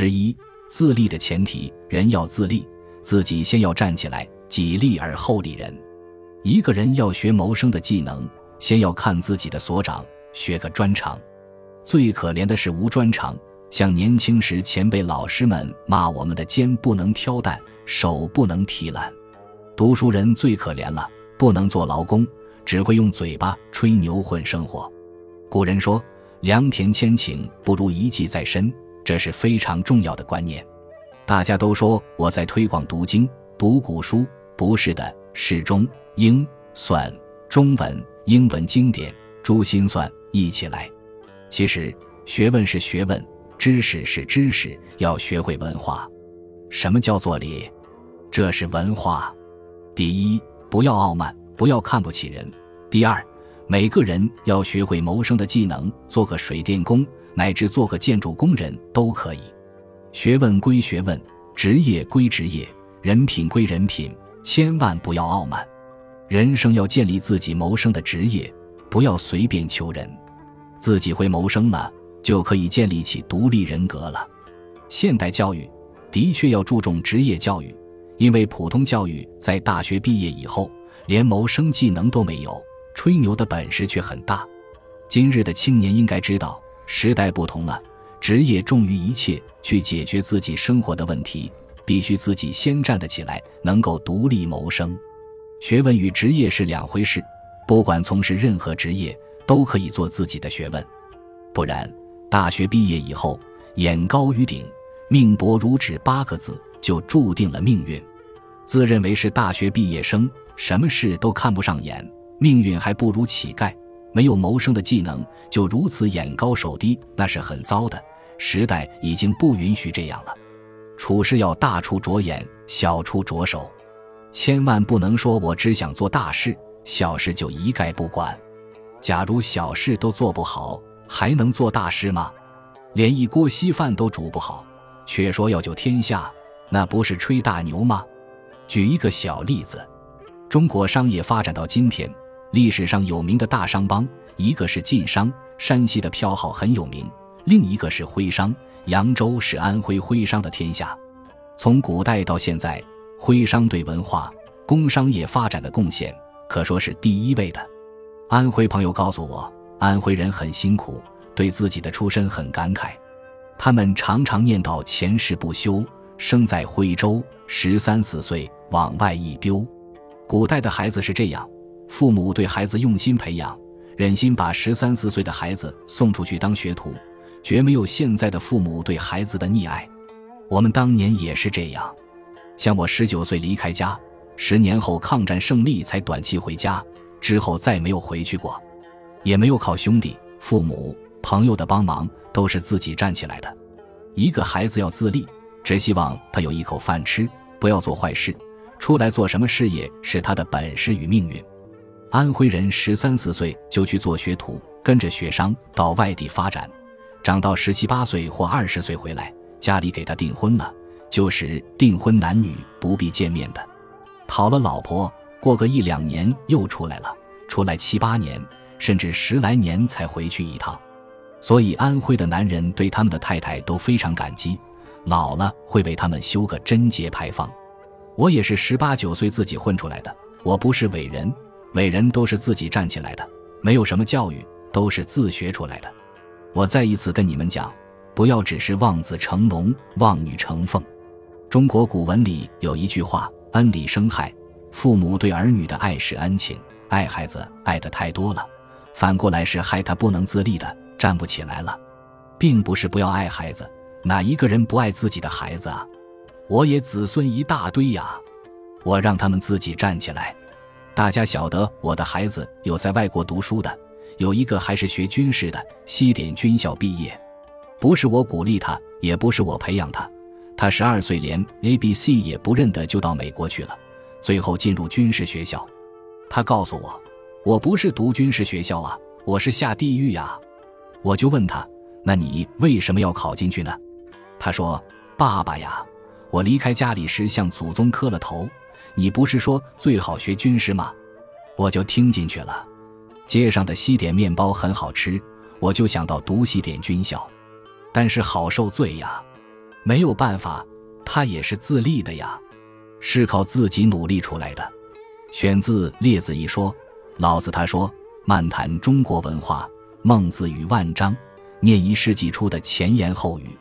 十一，自立的前提，人要自立，自己先要站起来，己立而后立人。一个人要学谋生的技能，先要看自己的所长，学个专长。最可怜的是无专长，像年轻时前辈老师们骂我们的：肩不能挑担，手不能提篮。读书人最可怜了，不能做劳工，只会用嘴巴吹牛混生活。古人说：“良田千顷，不如一技在身。”这是非常重要的观念。大家都说我在推广读经、读古书，不是的，是中英算中文、英文经典、珠心算一起来。其实学问是学问，知识是知识，要学会文化。什么叫做礼？这是文化。第一，不要傲慢，不要看不起人。第二，每个人要学会谋生的技能，做个水电工。乃至做个建筑工人都可以，学问归学问，职业归职业，人品归人品，千万不要傲慢。人生要建立自己谋生的职业，不要随便求人。自己会谋生了，就可以建立起独立人格了。现代教育的确要注重职业教育，因为普通教育在大学毕业以后，连谋生技能都没有，吹牛的本事却很大。今日的青年应该知道。时代不同了，职业重于一切，去解决自己生活的问题，必须自己先站得起来，能够独立谋生。学问与职业是两回事，不管从事任何职业，都可以做自己的学问。不然，大学毕业以后，眼高于顶，命薄如纸八个字就注定了命运。自认为是大学毕业生，什么事都看不上眼，命运还不如乞丐。没有谋生的技能，就如此眼高手低，那是很糟的。时代已经不允许这样了。处事要大处着眼，小处着手，千万不能说我只想做大事，小事就一概不管。假如小事都做不好，还能做大事吗？连一锅稀饭都煮不好，却说要救天下，那不是吹大牛吗？举一个小例子，中国商业发展到今天。历史上有名的大商帮，一个是晋商，山西的票号很有名；另一个是徽商，扬州是安徽徽商的天下。从古代到现在，徽商对文化、工商业发展的贡献可说是第一位的。安徽朋友告诉我，安徽人很辛苦，对自己的出身很感慨，他们常常念叨前世不修，生在徽州，十三四岁往外一丢。古代的孩子是这样。父母对孩子用心培养，忍心把十三四岁的孩子送出去当学徒，绝没有现在的父母对孩子的溺爱。我们当年也是这样，像我十九岁离开家，十年后抗战胜利才短期回家，之后再没有回去过，也没有靠兄弟、父母、朋友的帮忙，都是自己站起来的。一个孩子要自立，只希望他有一口饭吃，不要做坏事，出来做什么事业是他的本事与命运。安徽人十三四岁就去做学徒，跟着学商到外地发展，长到十七八岁或二十岁回来，家里给他订婚了，就是订婚男女不必见面的。讨了老婆，过个一两年又出来了，出来七八年甚至十来年才回去一趟。所以安徽的男人对他们的太太都非常感激，老了会为他们修个贞节牌坊。我也是十八九岁自己混出来的，我不是伟人。伟人都是自己站起来的，没有什么教育，都是自学出来的。我再一次跟你们讲，不要只是望子成龙、望女成凤。中国古文里有一句话：“恩里生害。”父母对儿女的爱是恩情，爱孩子爱的太多了，反过来是害他不能自立的，站不起来了。并不是不要爱孩子，哪一个人不爱自己的孩子啊？我也子孙一大堆呀，我让他们自己站起来。大家晓得，我的孩子有在外国读书的，有一个还是学军事的，西点军校毕业。不是我鼓励他，也不是我培养他，他十二岁连 A B C 也不认得，就到美国去了，最后进入军事学校。他告诉我，我不是读军事学校啊，我是下地狱呀。我就问他，那你为什么要考进去呢？他说：“爸爸呀，我离开家里时向祖宗磕了头。”你不是说最好学军师吗？我就听进去了。街上的西点面包很好吃，我就想到读西点军校，但是好受罪呀。没有办法，他也是自立的呀，是靠自己努力出来的。选自《列子》一说，老子他说：“漫谈中国文化，孟子与万章，念一世纪初的前言后语。”